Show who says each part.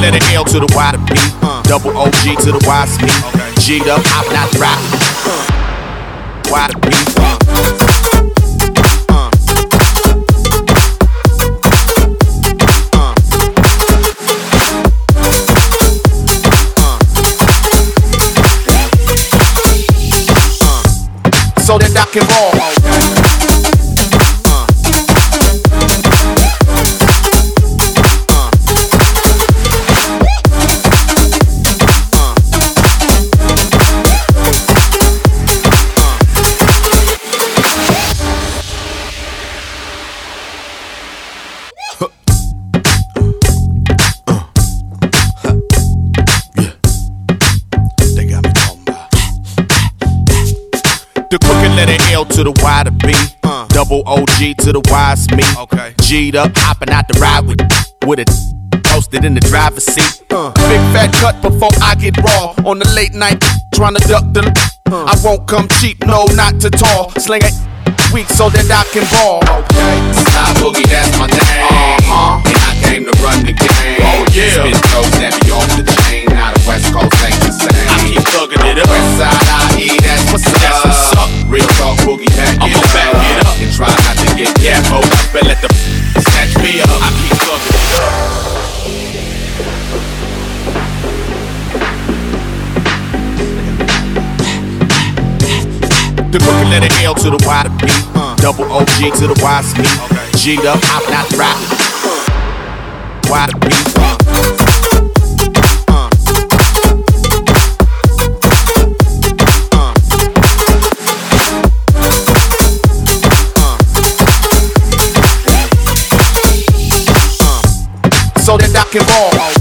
Speaker 1: cooking letter L to the Y to B. Uh, double OG to the Y to me. G'd up, I'm not rap. Uh, y to B. Uh. So that I can roll. The crooked letter L to the Y to B. Uh. Double OG to the Y's me.
Speaker 2: Okay.
Speaker 1: G'd up, hopping out the ride with with it. Posted in the driver's seat. Uh. Big fat cut before I get raw. On the late night, trying to duck the. Uh. I won't come cheap, no, not to tall. Sling it weak so that I can ball.
Speaker 2: Okay,
Speaker 1: Yeah, hold up let the
Speaker 2: Snatch me up.
Speaker 1: I keep thugging up. The crooked letter L to the Y to B. Uh, double OG to the Y to me. G'd up, I'm not. Y to B. Uh. So that I can ball.